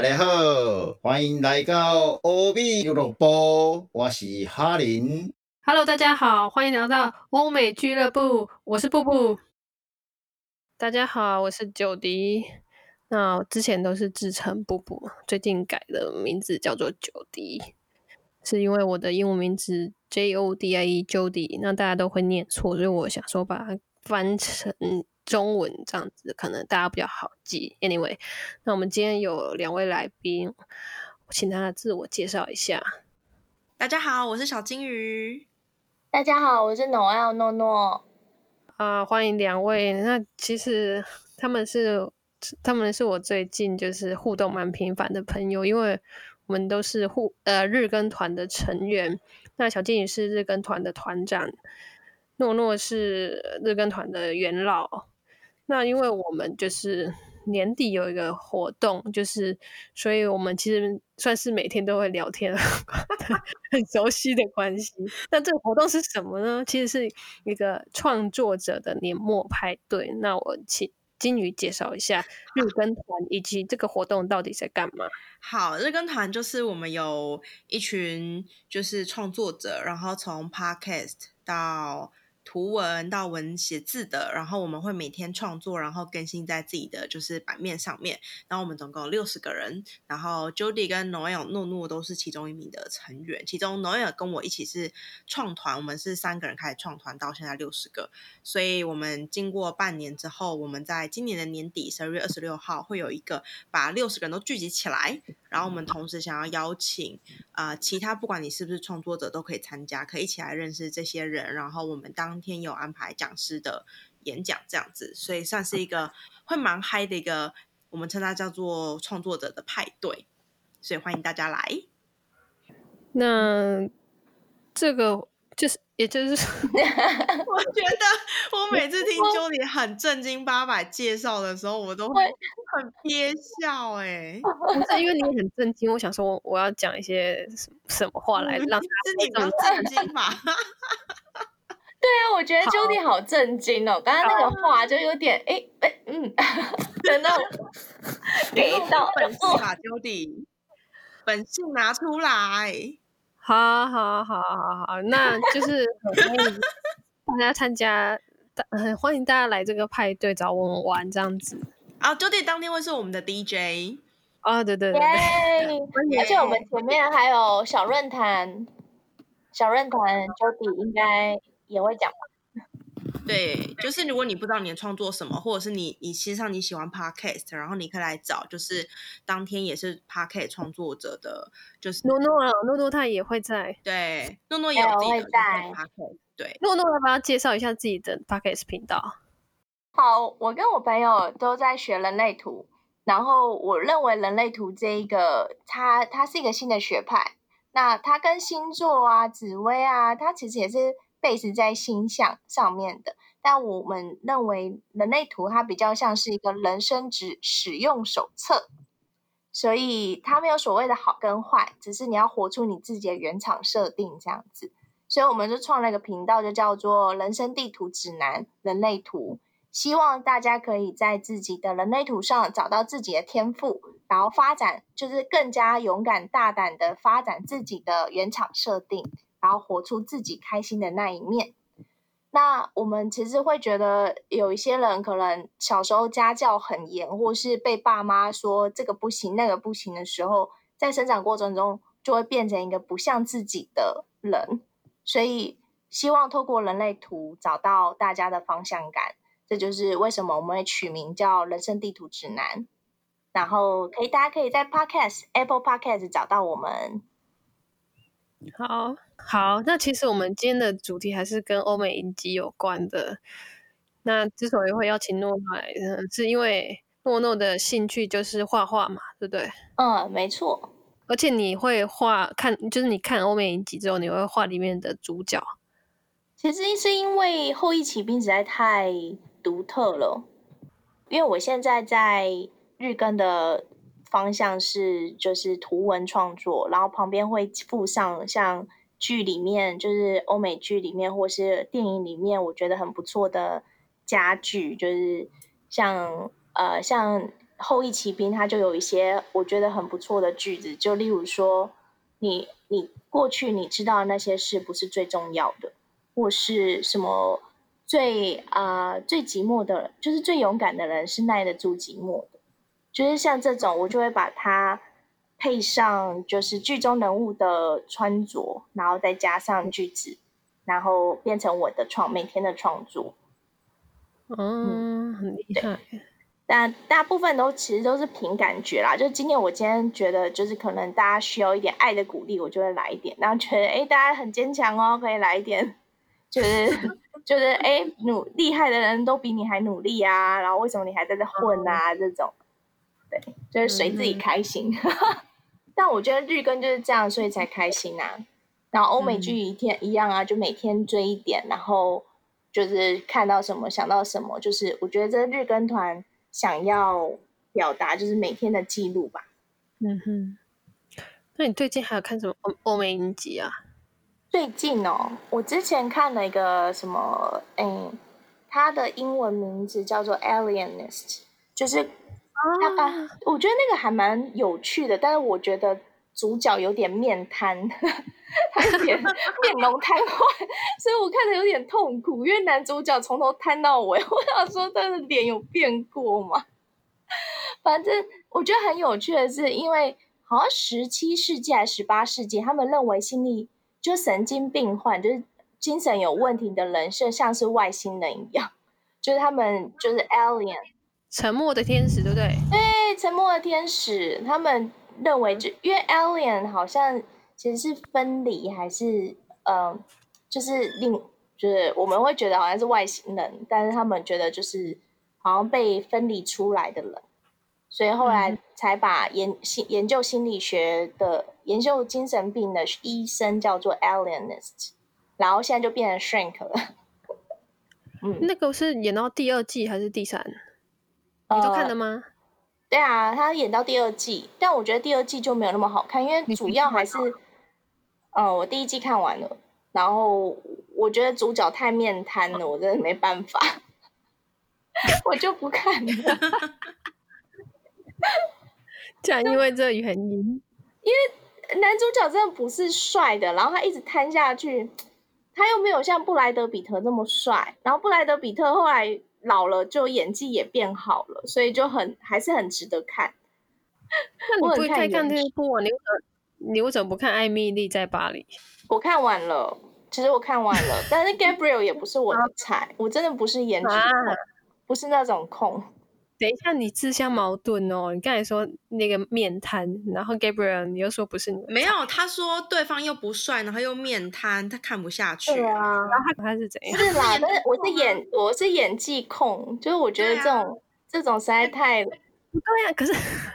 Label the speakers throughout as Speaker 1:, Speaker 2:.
Speaker 1: 大家好，欢迎来到欧美俱乐部，我是哈林。
Speaker 2: Hello，大家好，欢迎来到欧美俱乐部，我是布布。大家好，我是九迪。那之前都是自称布布，最近改的名字叫做九迪，是因为我的英文名字 J O D I E Jody，那大家都会念错，所以我想说把它翻成中文这样子，可能大家比较好记。Anyway，那我们今天有两位来宾，请大家自我介绍一下。
Speaker 3: 大家好，我是小金鱼。
Speaker 4: 大家好，我是 Noel 诺诺。
Speaker 2: 啊、欢迎两位。那其实他们是他们是我最近就是互动蛮频繁的朋友，因为我们都是互呃日更团的成员。那小金鱼是日更团的团长，诺诺是日更团的元老。那因为我们就是年底有一个活动，就是所以我们其实算是每天都会聊天，很熟悉的关系。那这个活动是什么呢？其实是一个创作者的年末派对。那我请金鱼介绍一下日更团以及这个活动到底在干嘛。
Speaker 3: 好，日更团就是我们有一群就是创作者，然后从 podcast 到图文到文写字的，然后我们会每天创作，然后更新在自己的就是版面上面。然后我们总共六十个人，然后 Jody 跟 Noel 诺诺都是其中一名的成员，其中 Noel 跟我一起是创团，我们是三个人开始创团，到现在六十个。所以我们经过半年之后，我们在今年的年底十二月二十六号会有一个把六十个人都聚集起来，然后我们同时想要邀请啊、呃其他不管你是不是创作者都可以参加，可以一起来认识这些人。然后我们当天有安排讲师的演讲这样子，所以算是一个会蛮嗨的一个，我们称它叫做创作者的派对。所以欢迎大家来。
Speaker 2: 那这个就是，也就是说
Speaker 3: 我觉得我每次听 Jody 很正经八百介绍的时候，我都会很憋笑哎、
Speaker 2: 不是因为你很震惊，我想说我我要讲一些什么话来让
Speaker 3: 是你比较震惊吧？
Speaker 4: 对啊，我觉得 Jody 好震惊哦，刚刚那个话就有点哎哎嗯的那种给到
Speaker 3: 本性吧，Jody，本性拿出来。
Speaker 2: 好好好好好，那就是很欢迎 大家参加，大很欢迎大家来这个派对找我们玩这样子。
Speaker 3: 啊，Jody 当天会是我们的 DJ，
Speaker 2: 啊，对对对！
Speaker 4: 而且我们前面还有小论坛，小论坛 Jody 应该也会讲吧。
Speaker 3: 对，就是如果你不知道你的创作什么，或者是你你其实上你喜欢 podcast，然后你可以来找，就是当天也是 podcast 创作者的，就是
Speaker 2: 诺诺啊，诺诺他也会在。
Speaker 3: 对诺诺也有自己的
Speaker 4: 对我会在
Speaker 3: podcast，对，
Speaker 2: 诺诺要不要介绍一下自己的 podcast 频道？
Speaker 4: 好，我跟我朋友都在学人类图，然后我认为人类图这一个，它它是一个新的学派，那它跟星座啊、紫微啊，它其实也是 base 在星象上面的，但我们认为人类图它比较像是一个人生指使用手册，所以它没有所谓的好跟坏，只是你要活出你自己的原厂设定这样子。所以我们就创了一个频道，就叫做“人生地图指南人类图”。希望大家可以在自己的人类图上找到自己的天赋，然后发展，就是更加勇敢大胆的发展自己的原厂设定，然后活出自己开心的那一面。那我们其实会觉得，有一些人可能小时候家教很严，或是被爸妈说这个不行那个不行的时候，在生长过程中就会变成一个不像自己的人。所以，希望透过人类图找到大家的方向感。这就是为什么我们会取名叫《人生地图指南》，然后可以大家可以在 Podcast Apple Podcast 找到我们。
Speaker 2: 好好，那其实我们今天的主题还是跟欧美影集有关的。那之所以会邀请诺诺来，呃是因为诺诺的兴趣就是画画嘛，对不对？
Speaker 4: 嗯，没错。
Speaker 2: 而且你会画看，就是你看欧美影集之后，你会画里面的主角。
Speaker 4: 其实是因为《后羿骑兵》实在太独特了，因为我现在在日更的方向是就是图文创作，然后旁边会附上像剧里面就是欧美剧里面或是电影里面我觉得很不错的家具，就是像呃像后羿骑兵它就有一些我觉得很不错的句子，就例如说，你你过去你知道那些事不是最重要的，或是什么最啊、最寂寞的，就是最勇敢的人是耐得住寂寞的，就是像这种我就会把它配上就是剧中人物的穿着，然后再加上句子，然后变成我的创每天的创作。
Speaker 2: 嗯，很厉害。
Speaker 4: 但大部分都其实都是凭感觉啦。就是今天我今天觉得，就是可能大家需要一点爱的鼓励，我就会来一点。然后觉得哎，诶大家很坚强哦，可以来一点，就是就是哎，努厉害的人都比你还努力啊。然后为什么你还在这混啊？这种，对，就是随自己开心。但我觉得日更就是这样，所以才开心啊。然后欧美剧一天一样啊，就每天追一点，然后就是看到什么想到什么，就是我觉得这日更团想要表达就是每天的记录吧。
Speaker 2: 嗯哼，那你最近还有看什么欧欧美影集啊？
Speaker 4: 最近哦，我之前看了一个什么，嗯，它的英文名字叫做《Alienist》，就是啊啊，我觉得那个还蛮有趣的，但是我觉得主角有点面瘫，他有点 面容瘫痪，所以我看的有点痛苦，因为男主角从头瘫到尾，我想说他的脸有变过吗？反正我觉得很有趣的是，因为好像十七世纪还是十八世纪，他们认为心理就神经病患，就是精神有问题的人设，像是外星人一样，就是他们就是 alien。
Speaker 2: 沉默的天使，对不对？
Speaker 4: 对，沉默的天使，他们认为就因为 alien 好像其实是分离，还是呃，就是另就是我们会觉得好像是外星人，但是他们觉得就是好像被分离出来的人，所以后来才把研心研究心理学的研究精神病的医生叫做 alienist，然后现在就变成 shrink 了。嗯，
Speaker 2: 那个是演到第二季还是第三？你都看了吗？
Speaker 4: 对啊，他演到第二季，但我觉得第二季就没有那么好看，因为主要还是，呃，我第一季看完了，然后我觉得主角太面瘫了，我真的没办法，我就不看了。
Speaker 2: 竟然因为这原因，因为
Speaker 4: 男主角真的不是帅的，然后他一直瘫下去，他又没有像布莱德比特那么帅，然后布莱德比特后来老了，就演技也变好了，所以就很还是很值得看。
Speaker 2: 那你不会再看
Speaker 4: 原
Speaker 2: 这部啊？你为什么你为什么不看《艾米丽在巴黎》？
Speaker 4: 我看完了，其实我看完了，但是 Gabriel 也不是我的菜，我真的不是颜值
Speaker 2: 啊
Speaker 4: 控，不是那种控。
Speaker 2: 等一下，你自相矛盾哦！你刚才说那个面瘫，然后 Gabriel 你又说不是你
Speaker 3: 没有，他说对方又不帅，然后又面瘫，他看不下去。
Speaker 4: 对啊，
Speaker 2: 然后他他是怎样？
Speaker 4: 是啦，但是我是演我是演技控，就是我觉得这种、这种实在太
Speaker 2: 对啊、可是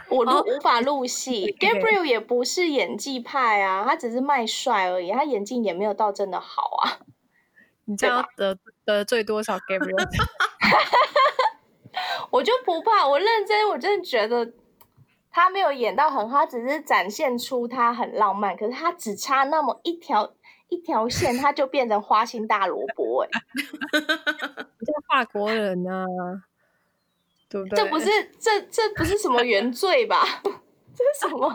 Speaker 4: 我 录、
Speaker 2: 哦
Speaker 4: 无法入戏。Gabriel 也不是演技派啊，他只是卖帅而已，他演技也没有到真的好啊。
Speaker 2: 你知道得得罪多少 Gabriel？
Speaker 4: 我就不怕，我认真，我真的觉得他没有演到很好，他只是展现出他很浪漫，可是他只差那么一条一条线，他就变成花心大萝卜、欸，
Speaker 2: 你这个法国人啊，对不对？
Speaker 4: 这不是这这不是什么原罪吧？这是什么？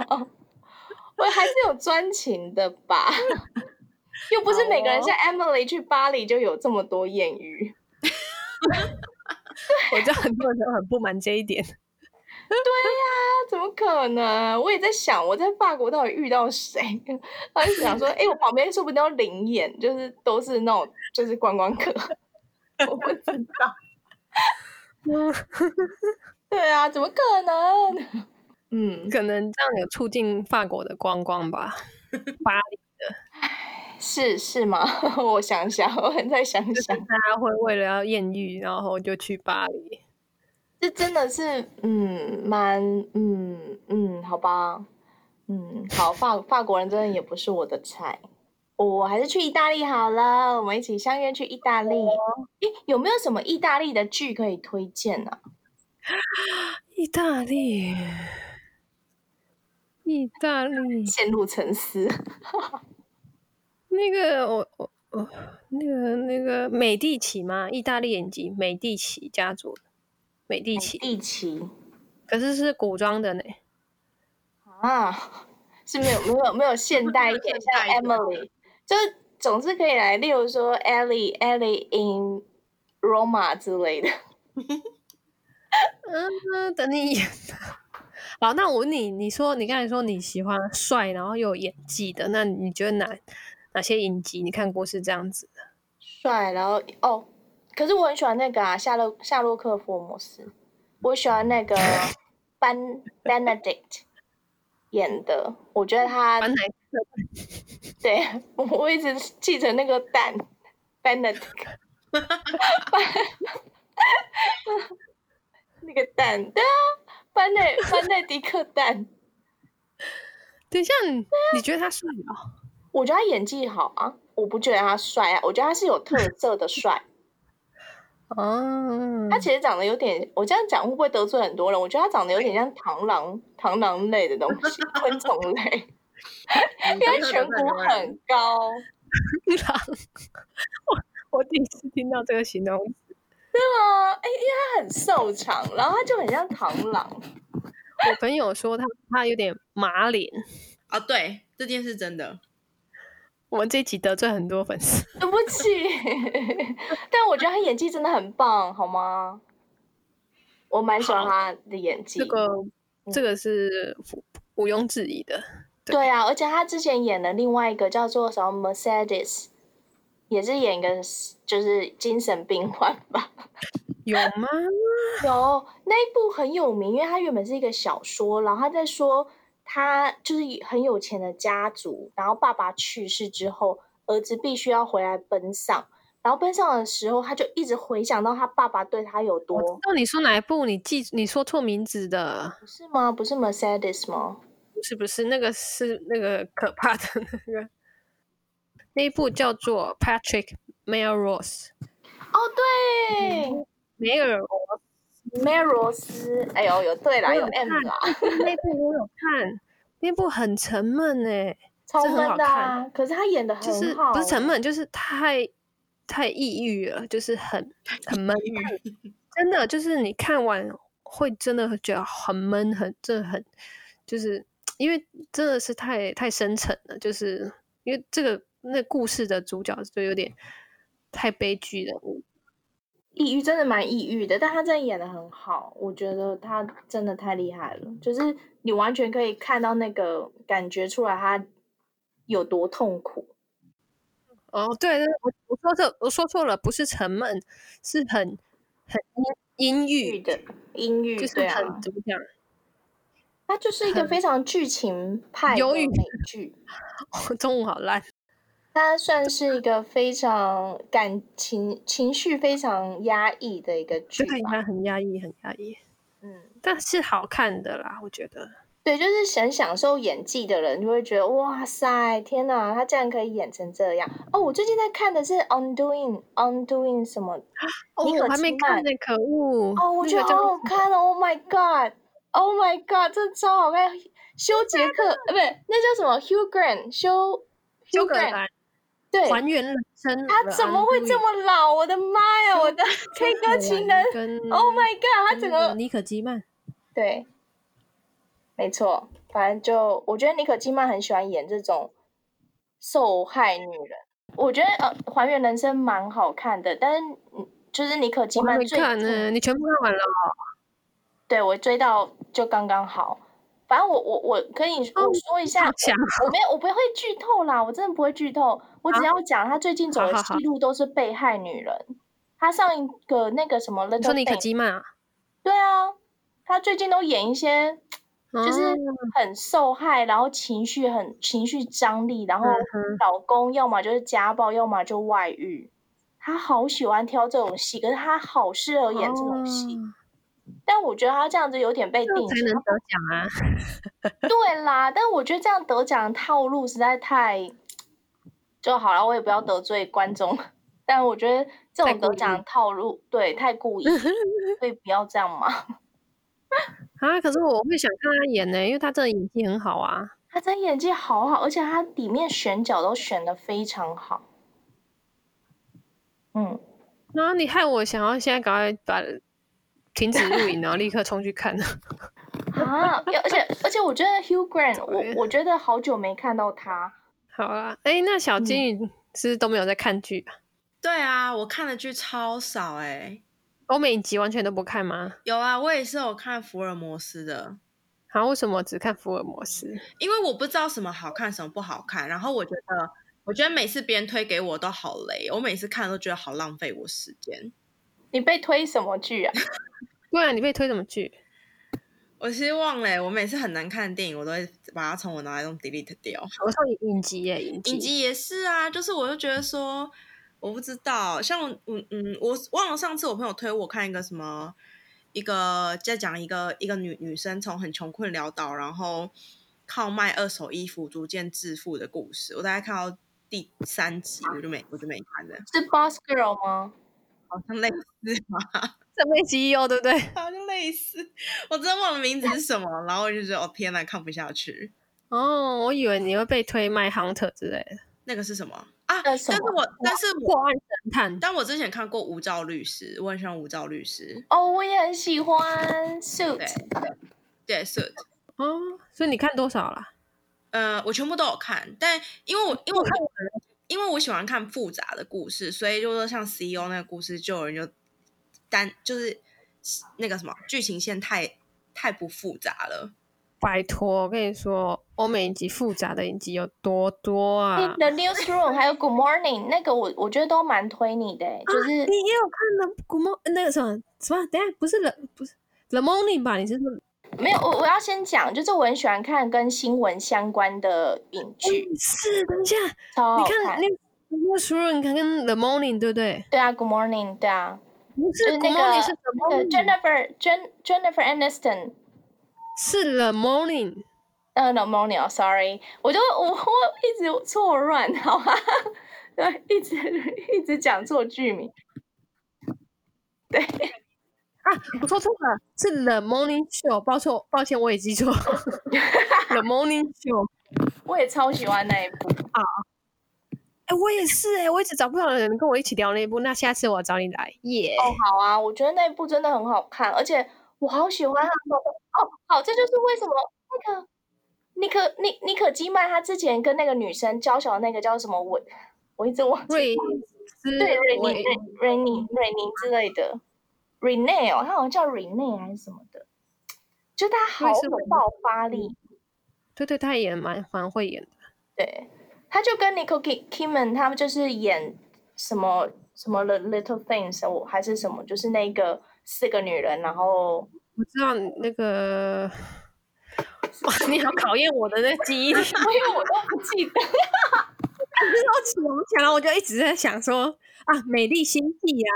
Speaker 4: 我还是有专情的吧？又不是每个人像 Emily 去巴黎就有这么多艳遇。
Speaker 2: 我知道很多人都很不满这一点。
Speaker 4: 对呀怎么可能？我也在想，我在法国到底遇到谁？然后就想说，哎、我旁边说不定要灵眼，就是都是那种就是观光客，我不知道。对啊，怎么可能？嗯，
Speaker 2: 可能这样有促进法国的观光吧。巴黎
Speaker 4: 是是吗？我想想，我再想想，
Speaker 2: 大家会为了要艳遇，然后就去巴黎。
Speaker 4: 这真的是，嗯，蛮，嗯嗯，好吧，嗯，好，法法国人真的也不是我的菜，我还是去意大利好了，我们一起相约去意大利。诶，有没有什么意大利的剧可以推荐呢、
Speaker 2: 意大利，意大利，
Speaker 4: 陷入沉思。
Speaker 2: 那个我我我那个那个美第奇吗，意大利眼睛美第奇家族，美第奇，
Speaker 4: 第奇，
Speaker 2: 可是是古装的呢。
Speaker 4: 啊，是没有没有没有现代一点，像 Emily，就是总是可以来，例如说 Ellie Ellie in Roma 之类的。
Speaker 2: 嗯，等你演的。好，那我问你，你说你刚才说你喜欢帅，然后又有演技的，那你觉得哪哪些影集你看过是这样子的？
Speaker 4: 帅，然后哦，可是我很喜欢那个啊，夏洛夏洛克福尔摩斯，我喜欢那个班 Benedict 演的，我觉得他对我一直记成那个蛋 Benedict，那个蛋，对啊，班内班内迪克蛋，
Speaker 2: 等一下，你你觉得他帅哦？
Speaker 4: 我觉得他演技好啊，我不觉得他帅啊，我觉得他是有特色的帅。
Speaker 2: 哦，
Speaker 4: 他其实长得有点，我这样讲会不会得罪很多人？我觉得他长得有点像螳螂，螳螂类的东西，昆虫类，因为颧骨很高，
Speaker 2: 狼，我我第一次听到这个形容词。
Speaker 4: 对吗？哎，因为他很瘦长，然后他就很像螳螂。
Speaker 2: 我朋友说他他有点马脸，
Speaker 3: 啊，对，这件事真的。
Speaker 2: 我们这一集得罪很多粉丝。
Speaker 4: 对不起，但我觉得他演技真的很棒，好吗？我蛮喜欢他的演技。
Speaker 2: 这个这个是毋毋庸置疑的。
Speaker 4: 对啊，而且他之前演的另外一个叫做什么 Mercedes，也是演一个就是精神病患吧。
Speaker 2: 有吗？
Speaker 4: 有那一部很有名，因为他原本是一个小说，然后他在说他就是很有钱的家族，然后爸爸去世之后，儿子必须要回来奔丧，然后奔丧的时候，他就一直回想到他爸爸对他有多，
Speaker 2: 那你说哪一部？你记你说错名字的？
Speaker 4: 不是吗？不是 Mercedes 吗？
Speaker 2: 不是不是，那个是那个可怕的那个，那一部叫做 Patrick Melrose。
Speaker 4: 哦，对，
Speaker 2: 梅尔罗
Speaker 4: 梅尔罗斯，哎呦，有对啦，有
Speaker 2: 有
Speaker 4: M
Speaker 2: 看
Speaker 4: 啦，
Speaker 2: 那部我有看，那部很沉闷哎，
Speaker 4: 超闷的啊，可是他演的
Speaker 2: 就是
Speaker 4: 很好，
Speaker 2: 不是沉闷，就是太太抑郁了，就是很很闷，真的就是你看完会真的会觉得很闷，很这很就是因为真的是太太深沉了，就是因为这个那故事的主角就有点太悲剧人物，
Speaker 4: 抑郁真的蛮抑郁的，但他真的演的很好，我觉得他真的太厉害了，就是你完全可以看到那个感觉出来他有多痛苦。
Speaker 2: 哦，对对，我我说错，我说错了，不是沉闷，是很很阴阴郁，
Speaker 4: 的阴郁，
Speaker 2: 就是很怎么讲？
Speaker 4: 它就是一个非常剧情派的
Speaker 2: 忧郁
Speaker 4: 美剧，
Speaker 2: 中午好烂。
Speaker 4: 它算是一个非常感情情绪非常压抑的一个剧
Speaker 2: 对，
Speaker 4: 吧。
Speaker 2: 它很压抑，很压抑，
Speaker 4: 嗯，
Speaker 2: 但是好看的啦，我觉得。
Speaker 4: 对，就是很享受演技的人就会觉得哇塞，天哪，他竟然可以演成这样哦！我最近在看的是《Undoing》，Undoing 什么？
Speaker 2: 哦，
Speaker 4: 尼可
Speaker 2: 我还没看呢，可恶！
Speaker 4: 哦，我觉得好好看哦！Oh my god！Oh my god！这超好看。修杰克，呃，不对，那叫什么？Hugh Grant，休
Speaker 2: 修
Speaker 4: 对，
Speaker 2: 还原人生，
Speaker 4: 他怎么会这么老？我的妈呀！我的 K 歌情人，Oh my god！他整个
Speaker 2: 跟那尼可基曼，
Speaker 4: 对，没错，反正就我觉得妮可基曼很喜欢演这种受害女人。我觉得呃，《还原人生》蛮好看的，但是嗯，就是妮可基曼最
Speaker 2: 看呢，你全部看完了？
Speaker 4: 对我追到就刚刚好。反正我我我跟你说我说一下，我没有我不会剧透啦，我真的不会剧透，我只要讲他最近走的戏路都是被害女人。他上一个那个什么《
Speaker 2: 你说尼可》，基曼啊？
Speaker 4: 对啊，他最近都演一些就是
Speaker 2: 哦
Speaker 4: 很受害，然后情绪很情绪张力，然后老公要么就是家暴，要么就外遇。他好喜欢挑这种戏，可是他好适合演这种戏。
Speaker 2: 哦
Speaker 4: 但我觉得他这样子有点被定型。
Speaker 2: 才能得奖啊！
Speaker 4: 对啦，但我觉得这样得奖的套路实在太就好了，我也不要得罪观众。但我觉得这种得奖的套路，对，太故意，所以不要这样嘛。
Speaker 2: 啊，可是我会想看他演呢，因为他真的演技很好啊。
Speaker 4: 他真的演技好好，而且他里面选角都选的非常好。嗯，
Speaker 2: 然后你害我想要现在赶快把停止录影，然后立刻冲去看。
Speaker 4: 啊，而且而且我觉得 Hugh Grant，我我觉得好久没看到他。
Speaker 2: 好啦，哎，那小
Speaker 4: 嗯
Speaker 2: 金鱼是不是都没有在看剧啊？
Speaker 3: 对啊，我看的剧超少哎、
Speaker 2: 欧美影集完全都不看吗？
Speaker 3: 有啊，我也是有看福尔摩斯的，
Speaker 2: 好，为什么只看福尔摩斯？
Speaker 3: 因为我不知道什么好看，什么不好看。然后我觉得，我觉得每次别人推给我都好累，我每次看都觉得好浪费我时间。
Speaker 4: 你被推什么剧啊？
Speaker 2: 对啊，你被推什么剧？
Speaker 3: 我其实忘了欸、我每次很难看的电影，我都会把它从我脑海中 delete 掉。
Speaker 2: 我说影集耶，影集。
Speaker 3: 影集也是啊，就是我就觉得说，我不知道，像我嗯嗯，我忘了上次我朋友推我看一个什么，一个在讲一个一个女女生从很穷困潦倒，然后靠卖二手衣服逐渐致富的故事。我大概看到第三集，我就没我就没看了，
Speaker 4: 是 Boss Girl 吗？
Speaker 3: 好像类似吧，
Speaker 2: 这辈集哦对不对？
Speaker 3: 好像类似，我真的忘了名字是什么，然后我就觉得哦天呐，看不下去。
Speaker 2: 哦，我以为你会被推卖 Hunter 之类的。
Speaker 3: 那个是什么啊？但是我但是我
Speaker 2: 破案神探。
Speaker 3: 但我之前看过《无照律师》，我很喜欢《无照律师
Speaker 4: 哦，我也很喜欢 Suit。》，
Speaker 3: 对，Suit，
Speaker 2: 哦，所以你看多少啦？
Speaker 3: 呃，我全部都有看，但因为我因为我看因为我喜欢看复杂的故事，所以就说像 CEO 那个故事，就有人就单就是那个什么剧情线太太不复杂了。
Speaker 2: 拜托，我跟你说，欧美影集复杂的影集有多多啊
Speaker 4: ！The Newsroom 还有 Good Morning 那个我我觉得都蛮推你的欸，就是
Speaker 2: 你也有看的 Good Morning 那个什么什么？等下不是 The 不是 The Morning 吧？你是说
Speaker 4: 没有我我要先讲，就是我很喜欢看跟新闻相关的影剧，
Speaker 2: 是？等一下，你看那 Newsroom 看跟 The Morning 对不对？
Speaker 4: 对啊，Good Morning，对啊，
Speaker 2: 不
Speaker 4: 是那个
Speaker 2: 是 The
Speaker 4: Morning，Jennifer Jen Jennifer Aniston。
Speaker 2: 是 The Morning。
Speaker 4: 呃、，The morning 哦，sorry，我就我我一直错乱，好吧？对，一直一直讲错剧名。对，
Speaker 2: 啊，我说错了，是 The Morning Show，抱错，抱歉，我也记错。The Morning Show，
Speaker 4: 我也超喜欢那一部。
Speaker 2: 哎、我也是哎、我一直找不到人跟我一起聊那一部，那下次我找你来，耶、
Speaker 4: 哦，好啊，我觉得那一部真的很好看，而且我好喜欢他的。哦，好，这就是为什么那个尼可尼尼可基曼他之前跟那个女生娇小的那个叫什么我我一直忘记对瑞尼
Speaker 2: 维
Speaker 4: 瑞瑞尼瑞尼之类的，Rene 哦，他好像叫 Rene 还是什么的，就他好有爆发力。
Speaker 2: 对对，他也蛮蛮会演的。
Speaker 4: 对，他就跟 Nicole Ki- Kidman 他们就是演什么什么 The Little Things，我还是什么，就是那个四个女人，然后
Speaker 2: 我知道那个，哇，你好考验我的那个记忆力。
Speaker 4: 因为我都不记得。
Speaker 2: 我起我想了，我就一直在想说啊，美丽心计啊，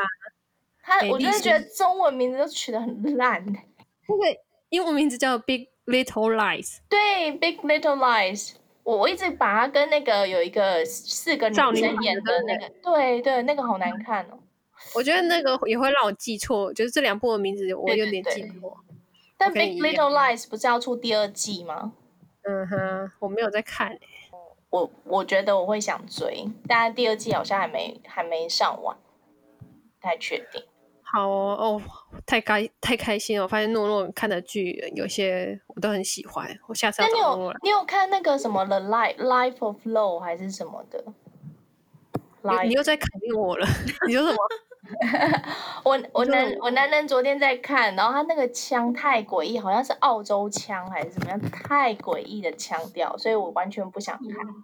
Speaker 4: 他我真的觉得中文名字都取得很烂。
Speaker 2: 那个英文名字叫 Big Little Lies，
Speaker 4: 对，Big Little Lies，我我一直把它跟那个有一个四个女生演
Speaker 2: 的
Speaker 4: 那个，对对，那个好难看哦。
Speaker 2: 我觉得那个也会让我记错，就是这两部的名字我有点记错。
Speaker 4: 但 Big Little Lies 不是要出第二季吗？
Speaker 2: 嗯哼，我没有在看、欸，
Speaker 4: 我我觉得我会想追，但第二季好像还没还没上完，不太确定。
Speaker 2: 好哦，哦太开太开心了！我发现诺诺看的剧有些我都很喜欢，我下次
Speaker 4: 那你
Speaker 2: 要找诺诺
Speaker 4: 你有看那个什么 The Life Life of Low 还是什么的？
Speaker 2: 你
Speaker 4: Life
Speaker 2: 你又在肯定我了，你说什么？
Speaker 4: 我我男我男人昨天在看，然后他那个腔太诡异，好像是澳洲腔还是怎么样，太诡异的腔调，所以我完全不想看。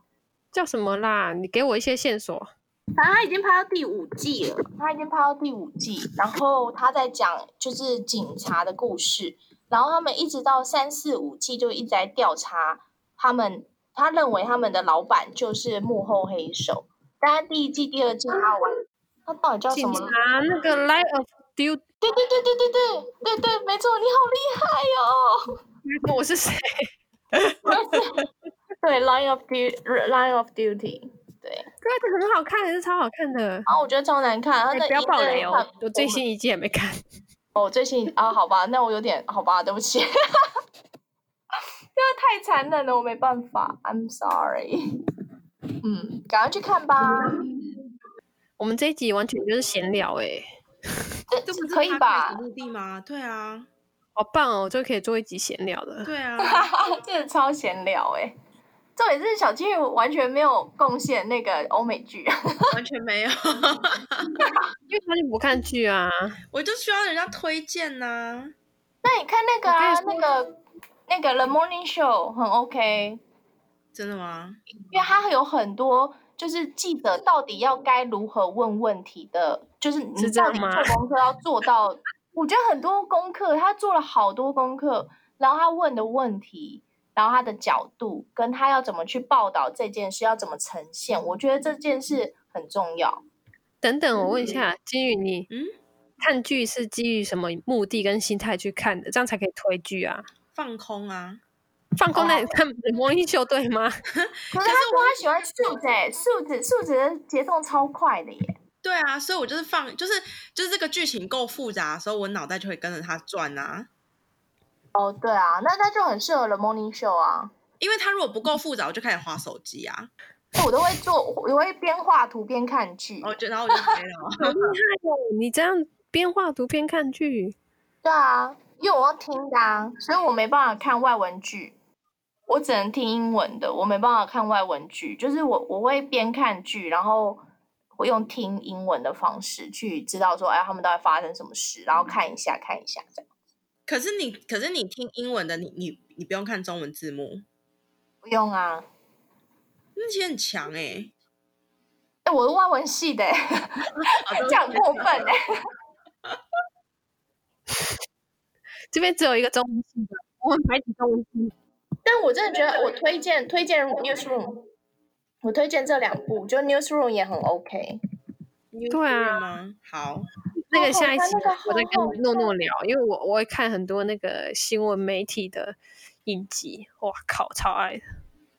Speaker 2: 叫什么啦？你给我一些线索。
Speaker 4: 反正他已经拍到第五季了，他已经拍到第五季，然后他在讲就是警察的故事，然后他们一直到三四五季就一直在调查他们，他认为他们的老板就是幕后黑手，但他第一季、第二季他玩，他到底叫什么
Speaker 2: 警察？那个 Light of Duty，
Speaker 4: 对对对对对对对对，没错，你好厉害哦！
Speaker 2: 我是谁？
Speaker 4: 对，Line of Duty，Line of Duty，对，
Speaker 2: 对，这很好看，是超好看的。
Speaker 4: 然后我觉得超难看，他的
Speaker 2: 哎不要爆雷哦
Speaker 4: 很！
Speaker 2: 我最新一季也没看。
Speaker 4: 哦，最新啊，好吧，那我有点好吧，对不起，因 为太残忍了，我没办法，I'm sorry。嗯，赶快去看吧，
Speaker 2: 我们这一集完全就是闲聊哎、
Speaker 4: 这
Speaker 3: 这不是
Speaker 4: 可以吧
Speaker 3: 的？目的吗？对啊，
Speaker 2: 好棒哦，就可以做一集闲聊的。
Speaker 3: 对啊，
Speaker 4: 真的超闲聊哎、重点是小金鱼完全没有贡献那个欧美剧，
Speaker 3: 完全没有，
Speaker 2: 因为他就不看剧啊。
Speaker 3: 我就需要人家推荐呐、
Speaker 4: 那你看那个啊，那个那个 The Morning Show 很 OK，
Speaker 3: 真的吗？
Speaker 4: 因为它有很多就是记者到底要该如何问问题的，就是你到底做功课要做到。我觉得很多功课，他做了好多功课，然后他问的问题，然后他的角度，跟他要怎么去报道这件事，要怎么呈现，我觉得这件事很重要。
Speaker 2: 等等，我问一下金宇，你
Speaker 3: 嗯，
Speaker 2: 看剧是基于什么目的跟心态去看的？这样才可以推剧啊。
Speaker 3: 放空啊，
Speaker 2: 放空那
Speaker 4: 哦
Speaker 2: 看魔音秀对吗？
Speaker 4: 可是他说他喜欢数字，哎，数字数字的节奏超快的耶。
Speaker 3: 对啊，所以我就是放，就是就是这个剧情够复杂的时候，我脑袋就会跟着他转啊。
Speaker 4: 哦，对啊，那那就很适合 The Morning Show 啊。
Speaker 3: 因为他如果不够复杂，我就开始划手机啊，
Speaker 4: 我都会做，我会边画图边看剧。
Speaker 3: 我就然后我就飞了。
Speaker 2: 好厉害哦！你这样边画图边看剧，
Speaker 4: 对啊，因为我要听的啊，所以我没办法看外文剧，我只能听英文的，我没办法看外文剧。就是我我会边看剧，然后我用听英文的方式去知道说，哎，他们到底发生什么事，然后看一下看一下这样。
Speaker 3: 可是你，可是你听英文的，你你你不用看中文字幕，
Speaker 4: 不用啊，
Speaker 3: 那些很强哎、
Speaker 4: 哎，我是外文系的，这样很过分哎。
Speaker 2: 这边只有一个中文系的，我们排挤中文系。
Speaker 4: 但我真的觉得，我推荐推荐 Newsroom，我推荐这两部，就 Newsroom 也很 OK。
Speaker 2: 对啊？
Speaker 3: 好，
Speaker 2: 那个下一期我再
Speaker 4: 好好
Speaker 2: 跟诺诺聊，因为我我会看很多那个新闻媒体的影集，哇靠，超爱的。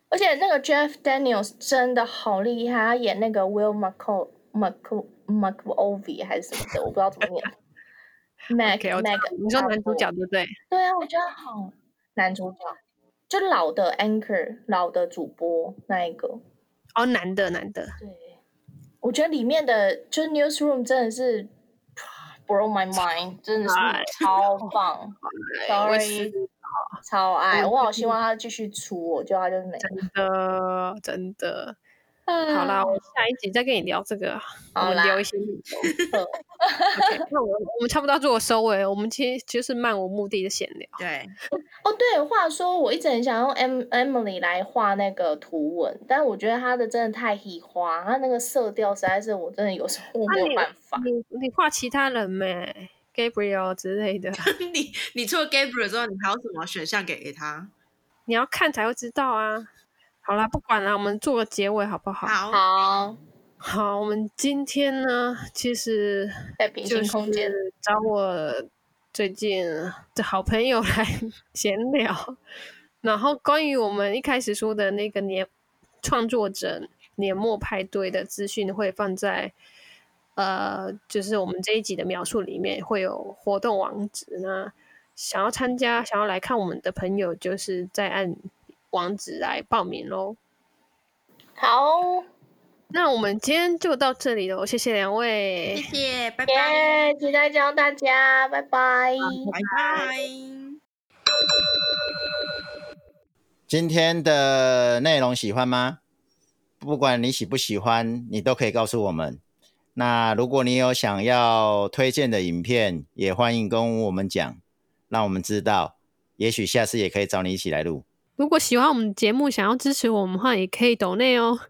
Speaker 4: 而且那个 Jeff Daniels 真的好厉害，他演那个 Will McCall McCall McOvie 还是什么的，我不知道怎么念。Mac Mac，
Speaker 2: 你说男主角对不对？
Speaker 4: 对啊，我觉得好男主角，就老的 anchor 老的主播那一个。
Speaker 2: 哦，男的男的，
Speaker 4: 对，我觉得里面的就是 Newsroom 真的是 blow my mind，真的是超棒，sorry，超爱，我好希望他继续出，我觉得他就是美。
Speaker 2: 真的真的。好啦，我下一集再跟你聊这个，我
Speaker 4: 好啦
Speaker 2: 们聊一些旅游。OK，那我我们差不多要做收尾，我们其实就是漫无目的的闲聊。
Speaker 3: 对，
Speaker 4: 哦，对，话说我一直很想用 Em Emily 来画那个图文，但我觉得她的真的太喜花，她那个色调实在是我真的有时候我没有办法。
Speaker 2: 你你画其他人没？Gabriel 之类的，
Speaker 3: 你你除了 Gabriel 之后，你还有什么选项给给他？
Speaker 2: 你要看才会知道啊。好啦，不管了，我们做个结尾好不好？
Speaker 3: 好，
Speaker 4: 好，
Speaker 2: 好，我们今天呢，其实
Speaker 4: 在平
Speaker 2: 就
Speaker 4: 行空间，
Speaker 2: 找我最近的好朋友来 闲聊，然后关于我们一开始说的那个年创作者年末派对的资讯会放在呃，就是我们这一集的描述里面会有活动网址呢。想要参加、想要来看我们的朋友，就是在按网址来报名喽。
Speaker 4: 好，
Speaker 2: 那我们今天就到这里了，谢谢两位，
Speaker 3: 谢谢，拜拜，
Speaker 4: 耶，期待见到大家，拜拜。
Speaker 3: 拜拜。
Speaker 1: 今天的内容喜欢吗？不管你喜不喜欢，你都可以告诉我们。那如果你有想要推荐的影片，也欢迎跟我们讲，让我们知道。也许下次也可以找你一起来录。
Speaker 2: 如果喜欢我们节目，想要支持我们的话，也可以抖内哦。